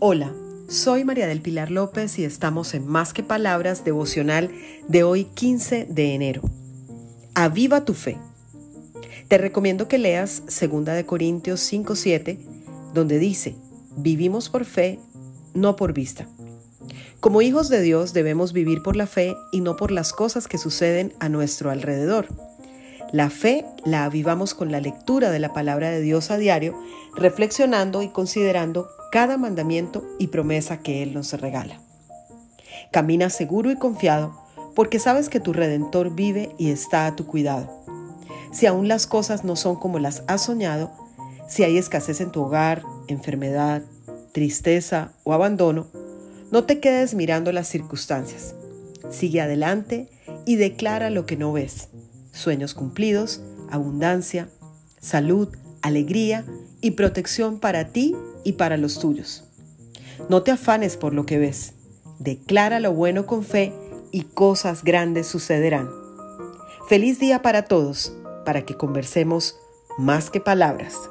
Hola, soy María del Pilar López y estamos en Más que Palabras devocional de hoy 15 de enero. Aviva tu fe. Te recomiendo que leas 2 de Corintios 5:7, donde dice: Vivimos por fe, no por vista. Como hijos de Dios debemos vivir por la fe y no por las cosas que suceden a nuestro alrededor. La fe la avivamos con la lectura de la palabra de Dios a diario, reflexionando y considerando cada mandamiento y promesa que Él nos regala. Camina seguro y confiado porque sabes que tu Redentor vive y está a tu cuidado. Si aún las cosas no son como las has soñado, si hay escasez en tu hogar, enfermedad, tristeza o abandono, no te quedes mirando las circunstancias. Sigue adelante y declara lo que no ves sueños cumplidos, abundancia, salud, alegría y protección para ti y para los tuyos. No te afanes por lo que ves. Declara lo bueno con fe y cosas grandes sucederán. Feliz día para todos, para que conversemos más que palabras.